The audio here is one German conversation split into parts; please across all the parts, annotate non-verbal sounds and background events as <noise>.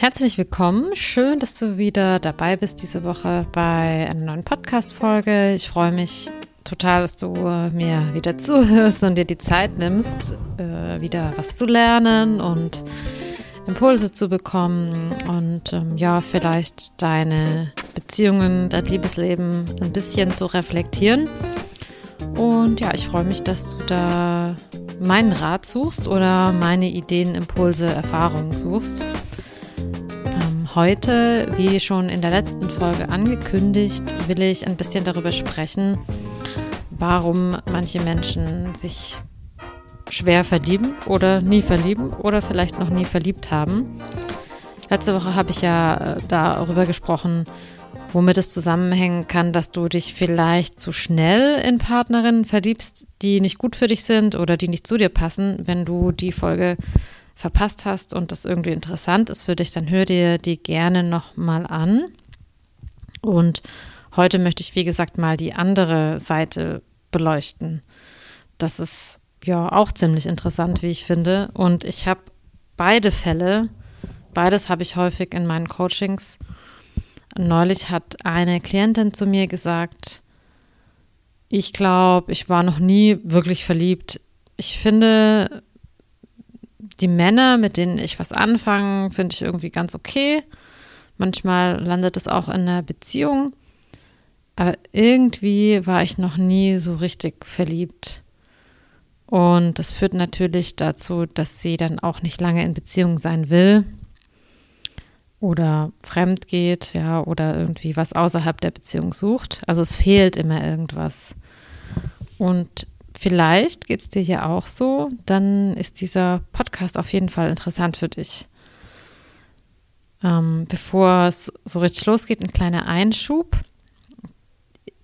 Herzlich willkommen. Schön, dass du wieder dabei bist diese Woche bei einer neuen Podcast-Folge. Ich freue mich total, dass du mir wieder zuhörst und dir die Zeit nimmst, äh, wieder was zu lernen und Impulse zu bekommen und ähm, ja, vielleicht deine Beziehungen, dein Liebesleben ein bisschen zu reflektieren. Und ja, ich freue mich, dass du da meinen Rat suchst oder meine Ideen, Impulse, Erfahrungen suchst. Heute, wie schon in der letzten Folge angekündigt, will ich ein bisschen darüber sprechen, warum manche Menschen sich schwer verlieben oder nie verlieben oder vielleicht noch nie verliebt haben. Letzte Woche habe ich ja äh, darüber gesprochen, womit es zusammenhängen kann, dass du dich vielleicht zu schnell in Partnerinnen verliebst, die nicht gut für dich sind oder die nicht zu dir passen. Wenn du die Folge verpasst hast und das irgendwie interessant ist für dich, dann hör dir die gerne nochmal an. Und heute möchte ich, wie gesagt, mal die andere Seite beleuchten. Das ist ja auch ziemlich interessant, wie ich finde. Und ich habe beide Fälle, beides habe ich häufig in meinen Coachings. Neulich hat eine Klientin zu mir gesagt, ich glaube, ich war noch nie wirklich verliebt. Ich finde, die Männer, mit denen ich was anfange, finde ich irgendwie ganz okay. Manchmal landet es auch in einer Beziehung. Aber irgendwie war ich noch nie so richtig verliebt. Und das führt natürlich dazu, dass sie dann auch nicht lange in Beziehung sein will oder fremd geht, ja, oder irgendwie was außerhalb der Beziehung sucht. Also es fehlt immer irgendwas. Und vielleicht geht es dir ja auch so, dann ist dieser Podcast auf jeden Fall interessant für dich. Ähm, bevor es so richtig losgeht, ein kleiner Einschub.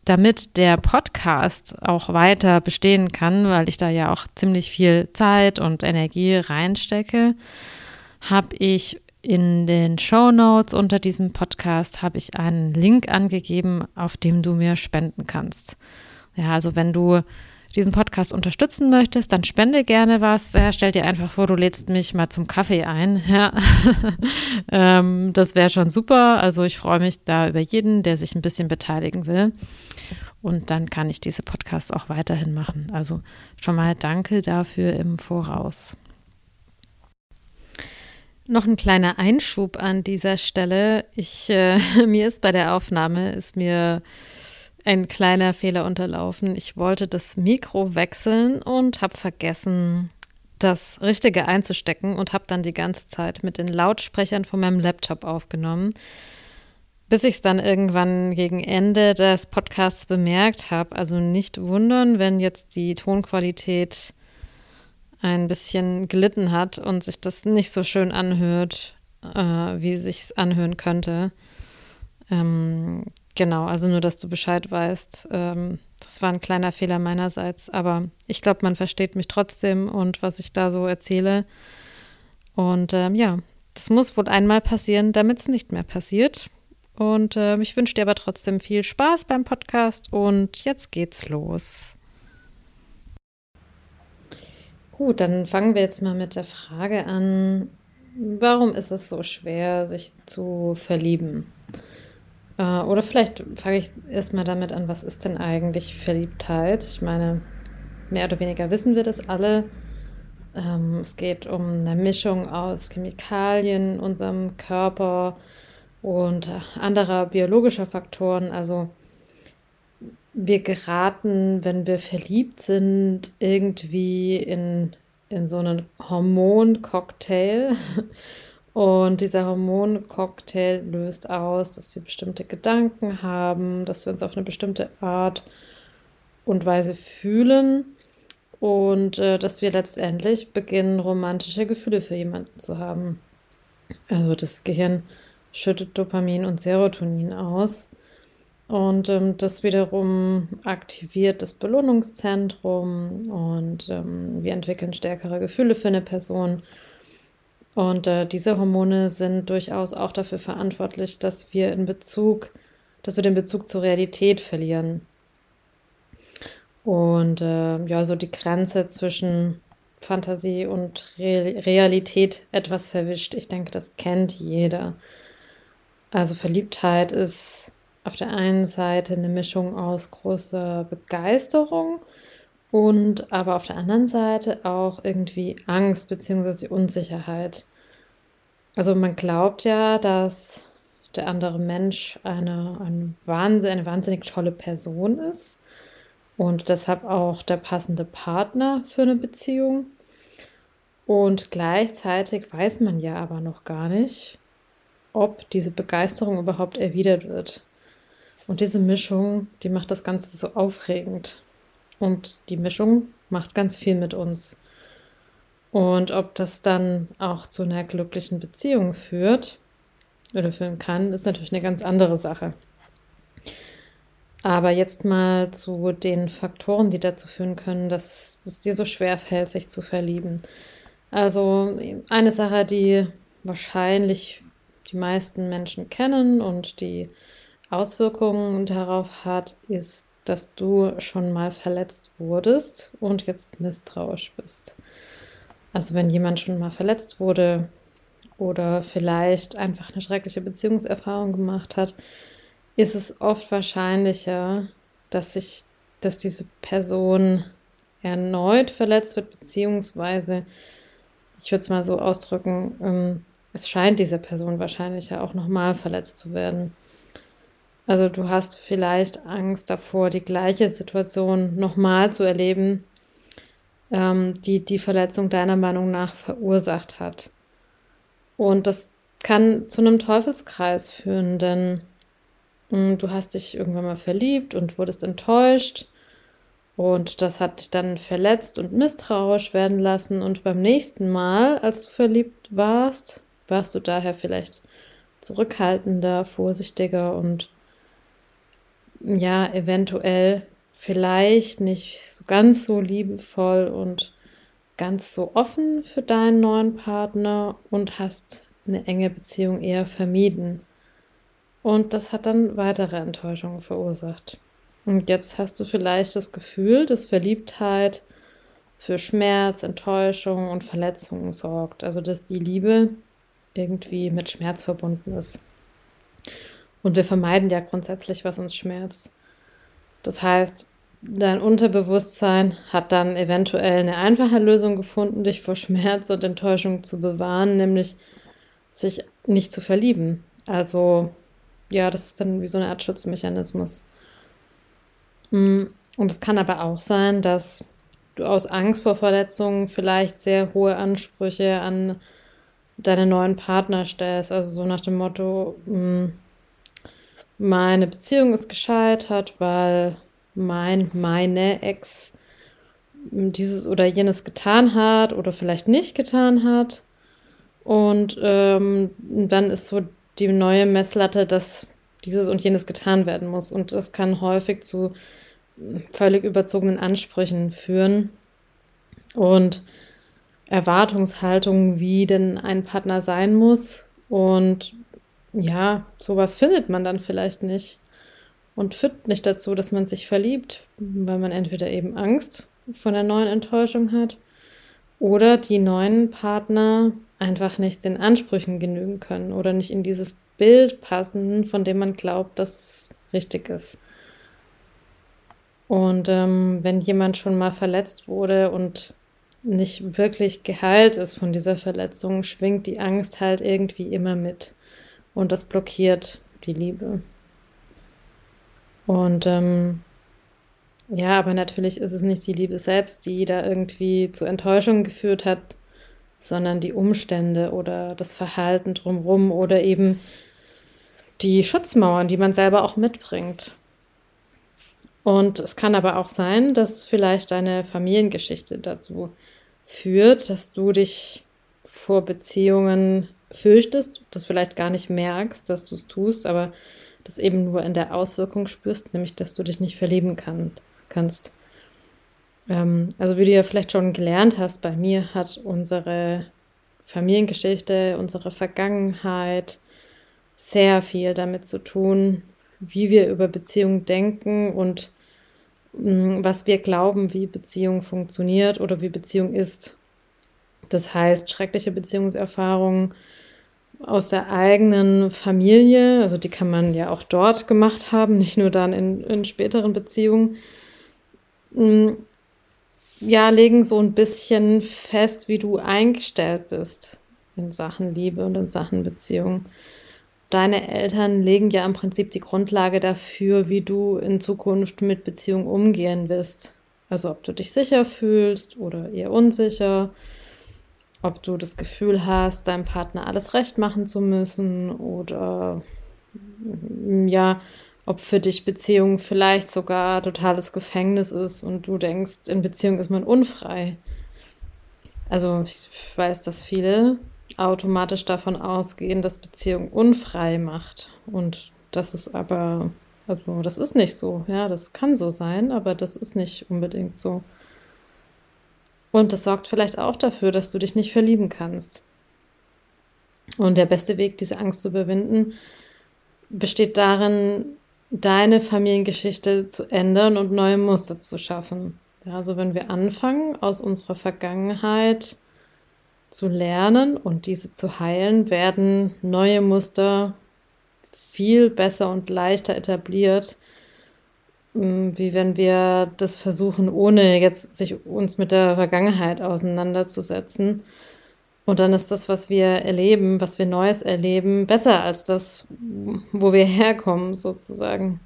Damit der Podcast auch weiter bestehen kann, weil ich da ja auch ziemlich viel Zeit und Energie reinstecke, habe ich in den Show Notes unter diesem Podcast habe ich einen Link angegeben, auf dem du mir spenden kannst. Ja, also wenn du diesen Podcast unterstützen möchtest, dann spende gerne was. Ja, stell dir einfach vor, du lädst mich mal zum Kaffee ein. <laughs> Ja. ähm, das wäre schon super. Also ich freue mich da über jeden, der sich ein bisschen beteiligen will. Und dann kann ich diese Podcasts auch weiterhin machen. Also schon mal danke dafür im Voraus. Noch ein kleiner Einschub an dieser Stelle. Ich, äh, <laughs> mir ist bei der Aufnahme, ist mir ein kleiner Fehler unterlaufen. Ich wollte das Mikro wechseln und habe vergessen, das Richtige einzustecken und habe dann die ganze Zeit mit den Lautsprechern von meinem Laptop aufgenommen, bis ich es dann irgendwann gegen Ende des Podcasts bemerkt habe. Also nicht wundern, wenn jetzt die Tonqualität ein bisschen gelitten hat und sich das nicht so schön anhört, äh, wie sich es anhören könnte. Ähm, Genau, also nur, dass du Bescheid weißt. Ähm, das war ein kleiner Fehler meinerseits, aber ich glaube, man versteht mich trotzdem und was ich da so erzähle. Und ähm, ja, das muss wohl einmal passieren, damit es nicht mehr passiert. Und äh, ich wünsche dir aber trotzdem viel Spaß beim Podcast und jetzt geht's los. Gut, dann fangen wir jetzt mal mit der Frage an, warum ist es so schwer, sich zu verlieben? Äh, oder vielleicht fange ich erstmal damit an, was ist denn eigentlich Verliebtheit? Ich meine, mehr oder weniger wissen wir das alle. Ähm, es geht um eine Mischung aus Chemikalien unserem Körper und anderer biologischer Faktoren. Also wir geraten, wenn wir verliebt sind, irgendwie in, in so einen Hormoncocktail. <laughs> Und dieser Hormoncocktail löst aus, dass wir bestimmte Gedanken haben, dass wir uns auf eine bestimmte Art und Weise fühlen und äh, dass wir letztendlich beginnen, romantische Gefühle für jemanden zu haben. Also das Gehirn schüttet Dopamin und Serotonin aus. Und ähm, das wiederum aktiviert das Belohnungszentrum und ähm, wir entwickeln stärkere Gefühle für eine Person und äh, diese Hormone sind durchaus auch dafür verantwortlich, dass wir in Bezug, dass wir den Bezug zur Realität verlieren. Und äh, ja, so die Grenze zwischen Fantasie und Realität etwas verwischt. Ich denke, das kennt jeder. Also Verliebtheit ist auf der einen Seite eine Mischung aus großer Begeisterung und aber auf der anderen Seite auch irgendwie Angst bzw. Unsicherheit. Also man glaubt ja, dass der andere Mensch eine, eine, wahnsinn, eine wahnsinnig tolle Person ist und deshalb auch der passende Partner für eine Beziehung. Und gleichzeitig weiß man ja aber noch gar nicht, ob diese Begeisterung überhaupt erwidert wird. Und diese Mischung, die macht das Ganze so aufregend. Und die Mischung macht ganz viel mit uns. Und ob das dann auch zu einer glücklichen Beziehung führt oder führen kann, ist natürlich eine ganz andere Sache. Aber jetzt mal zu den Faktoren, die dazu führen können, dass es dir so schwer fällt, sich zu verlieben. Also eine Sache, die wahrscheinlich die meisten Menschen kennen und die Auswirkungen darauf hat, ist, dass du schon mal verletzt wurdest und jetzt misstrauisch bist. Also wenn jemand schon mal verletzt wurde oder vielleicht einfach eine schreckliche Beziehungserfahrung gemacht hat, ist es oft wahrscheinlicher, dass sich, dass diese Person erneut verletzt wird, beziehungsweise, ich würde es mal so ausdrücken, ähm, es scheint dieser Person wahrscheinlicher auch nochmal verletzt zu werden. Also du hast vielleicht Angst davor, die gleiche Situation nochmal zu erleben, ähm, die die Verletzung deiner Meinung nach verursacht hat. Und das kann zu einem Teufelskreis führen, denn hm, du hast dich irgendwann mal verliebt und wurdest enttäuscht. Und das hat dich dann verletzt und misstrauisch werden lassen. Und beim nächsten Mal, als du verliebt warst, warst du daher vielleicht zurückhaltender, vorsichtiger und ja, eventuell vielleicht nicht so ganz so liebevoll und ganz so offen für deinen neuen Partner und hast eine enge Beziehung eher vermieden. Und das hat dann weitere Enttäuschungen verursacht. Und jetzt hast du vielleicht das Gefühl, dass Verliebtheit für Schmerz, Enttäuschung und Verletzungen sorgt. Also dass die Liebe irgendwie mit Schmerz verbunden ist. Und wir vermeiden ja grundsätzlich, was uns schmerzt. Das heißt, dein Unterbewusstsein hat dann eventuell eine einfache Lösung gefunden, dich vor Schmerz und Enttäuschung zu bewahren, nämlich sich nicht zu verlieben. Also ja, das ist dann wie so eine Art Schutzmechanismus. Mm, und es kann aber auch sein, dass du aus Angst vor Verletzungen vielleicht sehr hohe Ansprüche an deine neuen Partner stellst. Also so nach dem Motto, mm, meine Beziehung ist gescheitert, weil mein, meine Ex dieses oder jenes getan hat oder vielleicht nicht getan hat. Und ähm, dann ist so die neue Messlatte, dass dieses und jenes getan werden muss. Und das kann häufig zu völlig überzogenen Ansprüchen führen und Erwartungshaltungen, wie denn ein Partner sein muss. Und ja, sowas findet man dann vielleicht nicht und führt nicht dazu, dass man sich verliebt, weil man entweder eben Angst vor der neuen Enttäuschung hat oder die neuen Partner einfach nicht den Ansprüchen genügen können oder nicht in dieses Bild passen, von dem man glaubt, dass es richtig ist. Und ähm, wenn jemand schon mal verletzt wurde und nicht wirklich geheilt ist von dieser Verletzung, schwingt die Angst halt irgendwie immer mit. Und das blockiert die Liebe. Und ähm, ja, aber natürlich ist es nicht die Liebe selbst, die da irgendwie zu Enttäuschung geführt hat, sondern die Umstände oder das Verhalten drumherum oder eben die Schutzmauern, die man selber auch mitbringt. Und es kann aber auch sein, dass vielleicht deine Familiengeschichte dazu führt, dass du dich vor Beziehungen fürchtest, das vielleicht gar nicht merkst, dass du es tust, aber das eben nur in der Auswirkung spürst, nämlich dass du dich nicht verlieben kann, kannst. Ähm, also wie du ja vielleicht schon gelernt hast, bei mir hat unsere Familiengeschichte, unsere Vergangenheit sehr viel damit zu tun, wie wir über Beziehungen denken und mh, mm, was wir glauben, wie Beziehung funktioniert oder wie Beziehung ist. Das heißt, schreckliche Beziehungserfahrungen aus der eigenen Familie, also die kann man ja auch dort gemacht haben, nicht nur dann in, in späteren Beziehungen, mm, ja, legen so ein bisschen fest, wie du eingestellt bist in Sachen Liebe und in Sachen Beziehung. Deine Eltern legen ja im Prinzip die Grundlage dafür, wie du in Zukunft mit Beziehungen umgehen wirst. Also ob du dich sicher fühlst oder eher unsicher, ob du das Gefühl hast, deinem Partner alles recht machen zu müssen oder ja, ob für dich Beziehung vielleicht sogar totales Gefängnis ist und du denkst, in Beziehung ist man unfrei. Also ich weiß, dass viele automatisch davon ausgehen, dass Beziehung unfrei macht. Und das ist aber, also das ist nicht so. Ja, das kann so sein, aber das ist nicht unbedingt so. Und das sorgt vielleicht auch dafür, dass du dich nicht verlieben kannst. Und der beste Weg, diese Angst zu überwinden, besteht darin, deine Familiengeschichte zu ändern und neue Muster zu schaffen. Also wenn wir anfangen, aus unserer Vergangenheit zu lernen und diese zu heilen, werden neue Muster viel besser und leichter etabliert, wie wenn wir das versuchen, ohne jetzt sich uns mit der Vergangenheit auseinanderzusetzen. Und dann ist das, was wir erleben, was wir Neues erleben, besser als das, wo wir herkommen, sozusagen.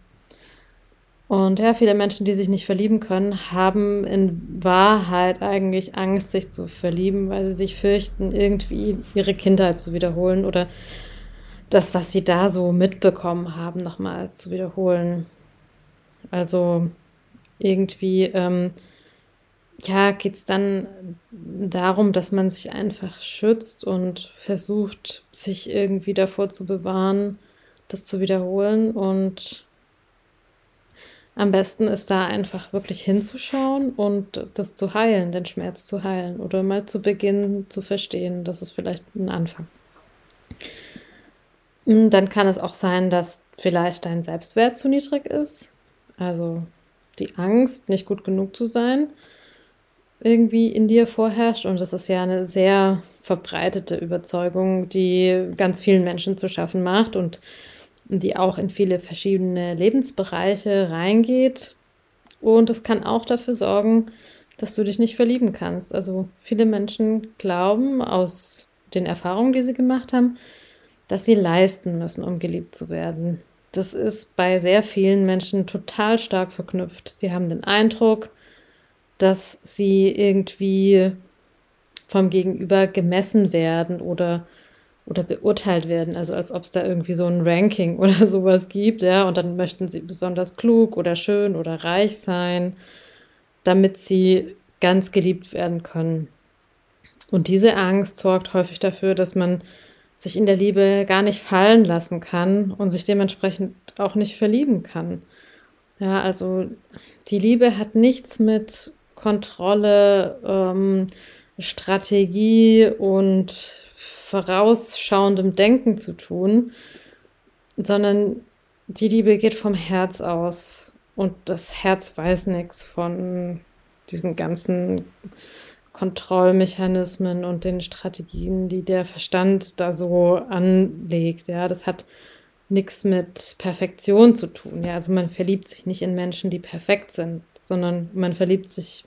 Und ja, viele Menschen, die sich nicht verlieben können, haben in Wahrheit eigentlich Angst, sich zu verlieben, weil sie sich fürchten, irgendwie ihre Kindheit zu wiederholen oder das, was sie da so mitbekommen haben, nochmal zu wiederholen. Also irgendwie, ähm, ja, geht es dann darum, dass man sich einfach schützt und versucht, sich irgendwie davor zu bewahren, das zu wiederholen und am besten ist da einfach wirklich hinzuschauen und das zu heilen, den Schmerz zu heilen oder mal zu beginnen zu verstehen. Das ist vielleicht ein Anfang. Hm, dann kann es auch sein, dass vielleicht dein Selbstwert zu niedrig ist. Also die Angst, nicht gut genug zu sein, irgendwie in dir vorherrscht. Und das ist ja eine sehr verbreitete Überzeugung, die ganz vielen Menschen zu schaffen macht. Und die auch in viele verschiedene Lebensbereiche reingeht. Und es kann auch dafür sorgen, dass du dich nicht verlieben kannst. Also viele Menschen glauben aus den Erfahrungen, die sie gemacht haben, dass sie leisten müssen, um geliebt zu werden. Das ist bei sehr vielen Menschen total stark verknüpft. Sie haben den Eindruck, dass sie irgendwie vom Gegenüber gemessen werden oder oder beurteilt werden, also als ob es da irgendwie so ein Ranking <laughs> oder sowas gibt, ja, und dann möchten sie besonders klug oder schön oder reich sein, damit sie ganz geliebt werden können. Und diese Angst sorgt häufig dafür, dass man sich in der Liebe gar nicht fallen lassen kann und sich dementsprechend auch nicht verlieben kann. Ja, also die Liebe hat nichts mit Kontrolle, ähm, Strategie und vorausschauendem Denken zu tun, sondern die Liebe geht vom Herz aus und das Herz weiß nichts von diesen ganzen Kontrollmechanismen und den Strategien, die der Verstand da so anlegt. Ja, das hat nichts mit Perfektion zu tun. Ja, also man verliebt sich nicht in Menschen, die perfekt sind, sondern man verliebt sich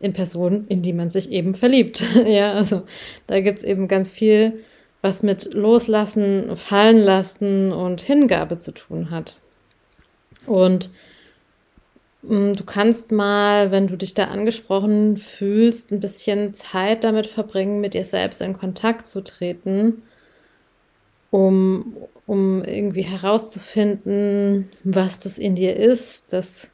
in Personen, in die man sich eben verliebt. <laughs> ja, also da gibt es eben ganz viel, was mit Loslassen, Fallen lassen und Hingabe zu tun hat. Und du kannst mal, wenn du dich da angesprochen fühlst, ein bisschen Zeit damit verbringen, mit dir selbst in Kontakt zu treten, um, um irgendwie herauszufinden, was das in dir ist, das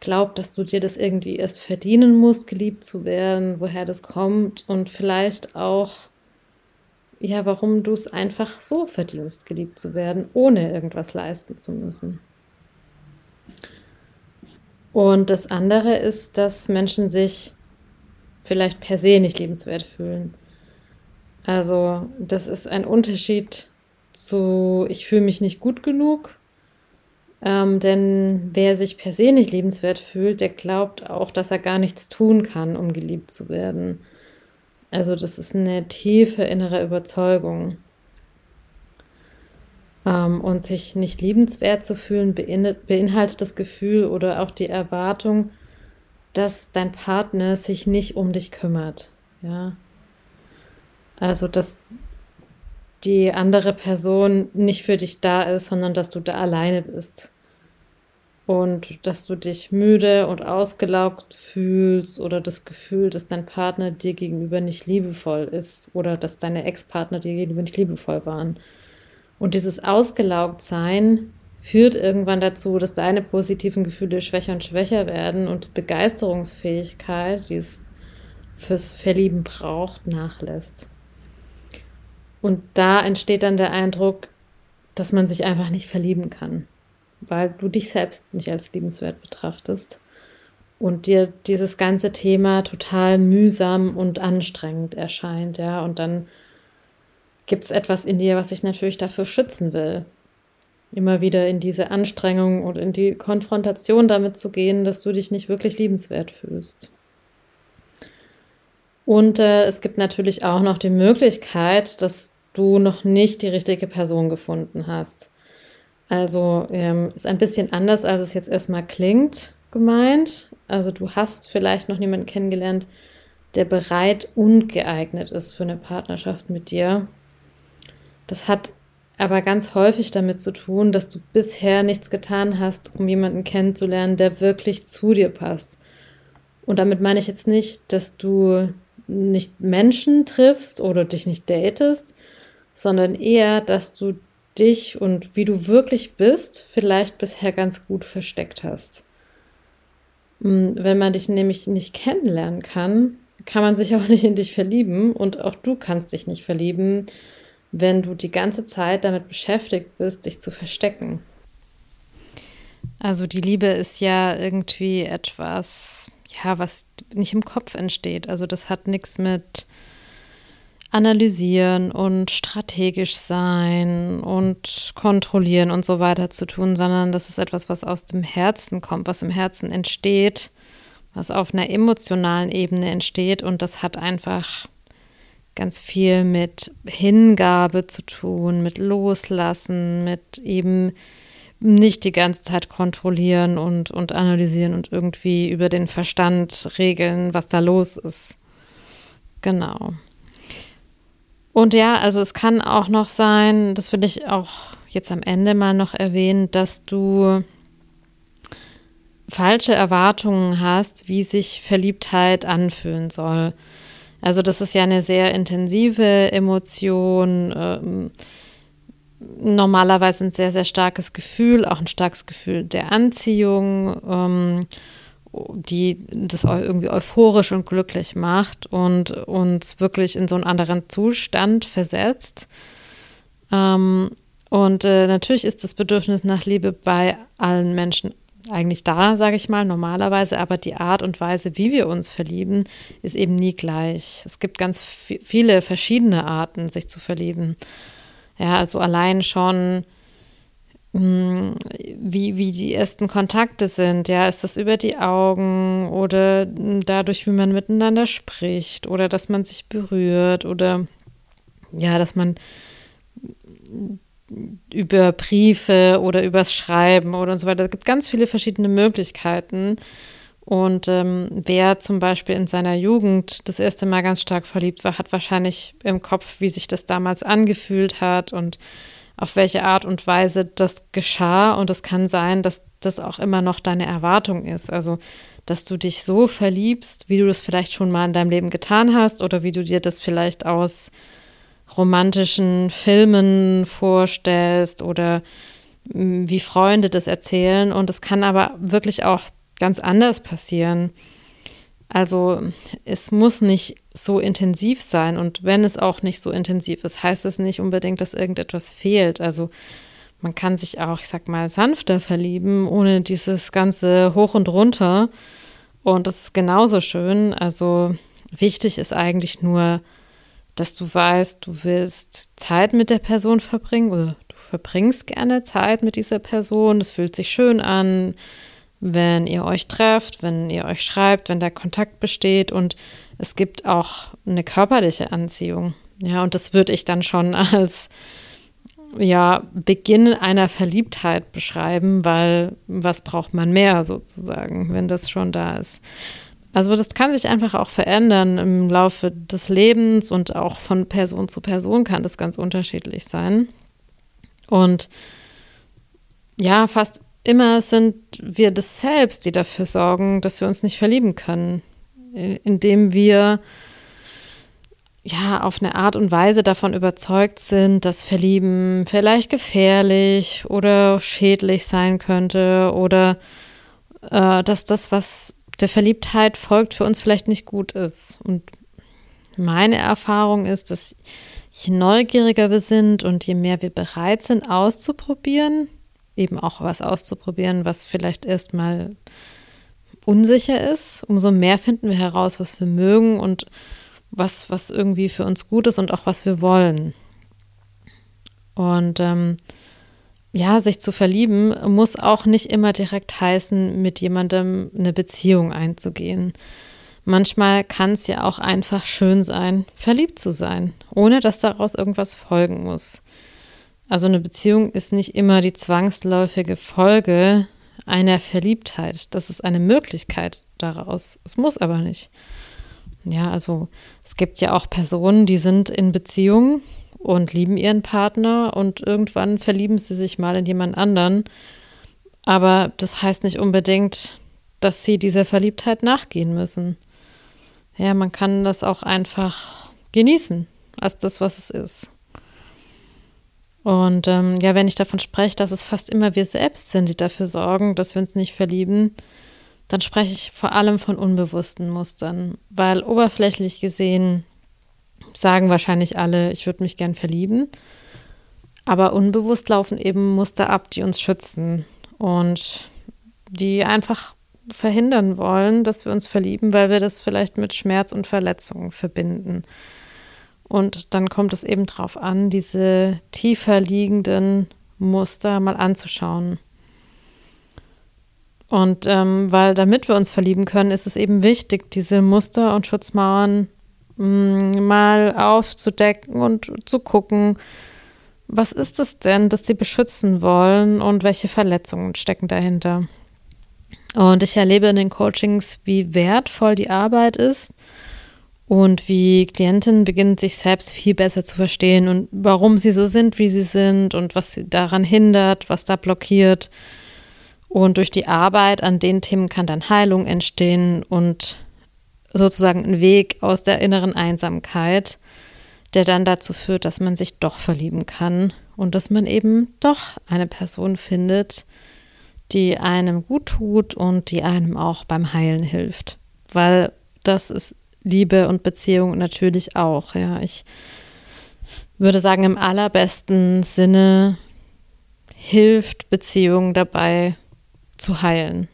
glaubt, dass du dir das irgendwie erst verdienen musst, geliebt zu werden, woher das kommt und vielleicht auch, ja, warum du es einfach so verdienst, geliebt zu werden, ohne irgendwas leisten zu müssen. Und das andere ist, dass Menschen sich vielleicht per se nicht liebenswert fühlen. Also das ist ein Unterschied zu, ich fühle mich nicht gut genug ähm, denn wer sich per se nicht liebenswert fühlt, der glaubt auch, dass er gar nichts tun kann, um geliebt zu werden. Also das ist eine tiefe innere Überzeugung. Ähm, und sich nicht liebenswert zu fühlen, beinhaltet das Gefühl oder auch die Erwartung, dass dein Partner sich nicht um dich kümmert. Ja. Also, dass die andere Person nicht für dich da ist, sondern dass du da alleine bist. Und dass du dich müde und ausgelaugt fühlst oder das Gefühl, dass dein Partner dir gegenüber nicht liebevoll ist oder dass deine Ex-Partner dir gegenüber nicht liebevoll waren. Und dieses Ausgelaugtsein führt irgendwann dazu, dass deine positiven Gefühle schwächer und schwächer werden und Begeisterungsfähigkeit, die es fürs Verlieben braucht, nachlässt. Und da entsteht dann der Eindruck, dass man sich einfach nicht verlieben kann, weil du dich selbst nicht als liebenswert betrachtest und dir dieses ganze Thema total mühsam und anstrengend erscheint, ja, und dann gibt es etwas in dir, was sich natürlich dafür schützen will. Immer wieder in diese Anstrengung und in die Konfrontation damit zu gehen, dass du dich nicht wirklich liebenswert fühlst. Und äh, es gibt natürlich auch noch die Möglichkeit, dass du noch nicht die richtige Person gefunden hast. Also ähm, ist ein bisschen anders, als es jetzt erstmal klingt, gemeint. Also du hast vielleicht noch niemanden kennengelernt, der bereit und geeignet ist für eine Partnerschaft mit dir. Das hat aber ganz häufig damit zu tun, dass du bisher nichts getan hast, um jemanden kennenzulernen, der wirklich zu dir passt. Und damit meine ich jetzt nicht, dass du nicht Menschen triffst oder dich nicht datest, sondern eher, dass du dich und wie du wirklich bist, vielleicht bisher ganz gut versteckt hast. Hm, wenn man dich nämlich nicht kennenlernen kann, kann man sich auch nicht in dich verlieben und auch du kannst dich nicht verlieben, wenn du die ganze Zeit damit beschäftigt bist, dich zu verstecken. Also die Liebe ist ja irgendwie etwas, ja, was nicht im Kopf entsteht. Also das hat nichts mit analysieren und strategisch sein und kontrollieren und so weiter zu tun, sondern das ist etwas, was aus dem Herzen kommt, was im Herzen entsteht, was auf einer emotionalen Ebene entsteht und das hat einfach ganz viel mit Hingabe zu tun, mit Loslassen, mit eben nicht die ganze Zeit kontrollieren und, und analysieren und irgendwie über den Verstand regeln, was da los ist. Genau. Und ja, also es kann auch noch sein, das will ich auch jetzt am Ende mal noch erwähnen, dass du falsche Erwartungen hast, wie sich Verliebtheit anfühlen soll. Also das ist ja eine sehr intensive Emotion, ähm, normalerweise ein sehr, sehr starkes Gefühl, auch ein starkes Gefühl der Anziehung, ähm, die das irgendwie euphorisch und glücklich macht und uns wirklich in so einen anderen Zustand versetzt. Ähm, und äh, natürlich ist das Bedürfnis nach Liebe bei allen Menschen eigentlich da, sage ich mal, normalerweise, aber die Art und Weise, wie wir uns verlieben, ist eben nie gleich. Es gibt ganz viele verschiedene Arten, sich zu verlieben. Ja, also allein schon, hm, wie, wie die ersten Kontakte sind. Ja, ist das über die Augen oder dadurch, wie man miteinander spricht oder dass man sich berührt oder ja, dass man über Briefe oder übers Schreiben oder so weiter. Es gibt ganz viele verschiedene Möglichkeiten. Und ähm, wer zum Beispiel in seiner Jugend das erste Mal ganz stark verliebt war, hat wahrscheinlich im Kopf, wie sich das damals angefühlt hat und auf welche Art und Weise das geschah. Und es kann sein, dass das auch immer noch deine Erwartung ist. Also, dass du dich so verliebst, wie du das vielleicht schon mal in deinem Leben getan hast oder wie du dir das vielleicht aus romantischen Filmen vorstellst oder mm, wie Freunde das erzählen. Und es kann aber wirklich auch ganz anders passieren. Also es muss nicht so intensiv sein. Und wenn es auch nicht so intensiv ist, heißt es nicht unbedingt, dass irgendetwas fehlt. Also man kann sich auch, ich sag mal, sanfter verlieben, ohne dieses ganze Hoch und Runter. Und das ist genauso schön. Also wichtig ist eigentlich nur, dass du weißt, du willst Zeit mit der Person verbringen oder du verbringst gerne Zeit mit dieser Person, es fühlt sich schön an, wenn ihr euch trefft, wenn ihr euch schreibt, wenn der Kontakt besteht und es gibt auch eine körperliche Anziehung. Ja, und das würde ich dann schon <laughs> als ja, Beginn einer Verliebtheit beschreiben, weil was braucht man mehr sozusagen, wenn das schon da ist. Also das kann sich einfach auch verändern im Laufe des Lebens und auch von Person zu Person kann das ganz unterschiedlich sein. Und ja, fast immer sind wir das selbst, die dafür sorgen, dass wir uns nicht verlieben können, indem wir ja auf eine Art und Weise davon überzeugt sind, dass Verlieben vielleicht gefährlich oder schädlich sein könnte oder äh, dass das, was der Verliebtheit folgt, für uns vielleicht nicht gut ist. Und meine Erfahrung ist, dass je neugieriger wir sind und je mehr wir bereit sind, auszuprobieren, eben auch was auszuprobieren, was vielleicht erstmal unsicher ist, umso mehr finden wir heraus, was wir mögen und was, was irgendwie für uns gut ist und auch was wir wollen. Und ähm, ja, sich zu verlieben muss auch nicht immer direkt heißen, mit jemandem eine Beziehung einzugehen. Manchmal kann es ja auch einfach schön sein, verliebt zu sein, ohne dass daraus irgendwas folgen muss. Also eine Beziehung ist nicht immer die zwangsläufige Folge einer Verliebtheit. Das ist eine Möglichkeit daraus. Es muss aber nicht. Ja, also es gibt ja auch Personen, die sind in Beziehungen und lieben ihren Partner und irgendwann verlieben sie sich mal in jemand anderen. Aber das heißt nicht unbedingt, dass sie dieser Verliebtheit nachgehen müssen. Ja, man kann das auch einfach genießen als das, was es ist. Und ähm, ja, wenn ich davon spreche, dass es fast immer wir selbst sind, die dafür sorgen, dass wir uns nicht verlieben, dann spreche ich vor allem von unbewussten Mustern, weil oberflächlich gesehen sagen wahrscheinlich alle, ich würde mich gern verlieben, aber unbewusst laufen eben Muster ab, die uns schützen und die einfach verhindern wollen, dass wir uns verlieben, weil wir das vielleicht mit Schmerz und Verletzungen verbinden. Und dann kommt es eben darauf an, diese tiefer liegenden Muster mal anzuschauen. Und ähm, weil damit wir uns verlieben können, ist es eben wichtig, diese Muster und Schutzmauern mal aufzudecken und zu gucken, was ist es denn, das sie beschützen wollen und welche Verletzungen stecken dahinter. Und ich erlebe in den Coachings, wie wertvoll die Arbeit ist und wie Klientinnen beginnen, sich selbst viel besser zu verstehen und warum sie so sind, wie sie sind und was sie daran hindert, was da blockiert. Und durch die Arbeit an den Themen kann dann Heilung entstehen und sozusagen ein Weg aus der inneren Einsamkeit, der dann dazu führt, dass man sich doch verlieben kann und dass man eben doch eine Person findet, die einem gut tut und die einem auch beim Heilen hilft. Weil das ist Liebe und Beziehung natürlich auch. Ja, ich würde sagen, im allerbesten Sinne hilft Beziehung dabei zu heilen.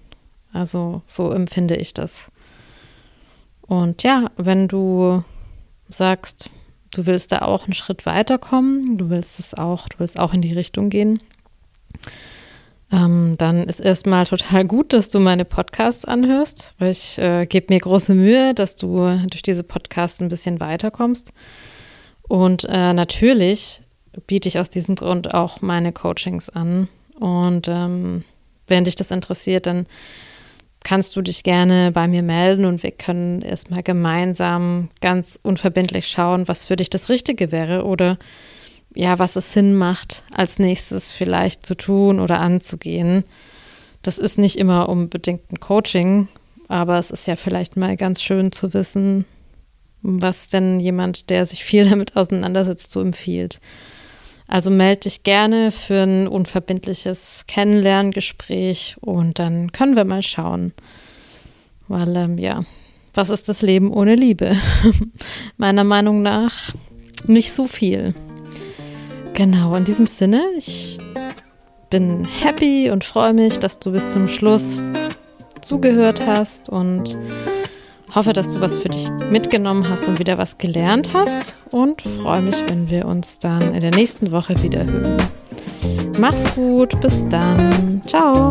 Also so empfinde ich das. Und ja, wenn du sagst, du willst da auch einen Schritt weiterkommen, du willst es auch, du willst auch in die Richtung gehen, ähm, dann ist erstmal total gut, dass du meine Podcasts anhörst, weil ich äh, gebe mir große Mühe, dass du durch diese Podcasts ein bisschen weiterkommst. Und äh, natürlich biete ich aus diesem Grund auch meine Coachings an. Und ähm, wenn dich das interessiert, dann kannst du dich gerne bei mir melden und wir können erstmal gemeinsam ganz unverbindlich schauen, was für dich das Richtige wäre oder ja, was es Sinn macht, als nächstes vielleicht zu tun oder anzugehen. Das ist nicht immer unbedingt ein Coaching, aber es ist ja vielleicht mal ganz schön zu wissen, was denn jemand, der sich viel <laughs> damit auseinandersetzt, so empfiehlt. Also melde dich gerne für ein unverbindliches Kennenlerngespräch und dann können wir mal schauen. Weil, ähm, ja, was ist das Leben ohne Liebe? <laughs> Meiner Meinung nach nicht so viel. Genau, in diesem Sinne, ich bin happy und freue mich, dass du bis zum Schluss zugehört hast und hoffe, dass du was für dich mitgenommen hast und wieder was gelernt hast und freue mich, wenn wir uns dann in der nächsten Woche wieder hören. Mach's gut, bis dann. Ciao.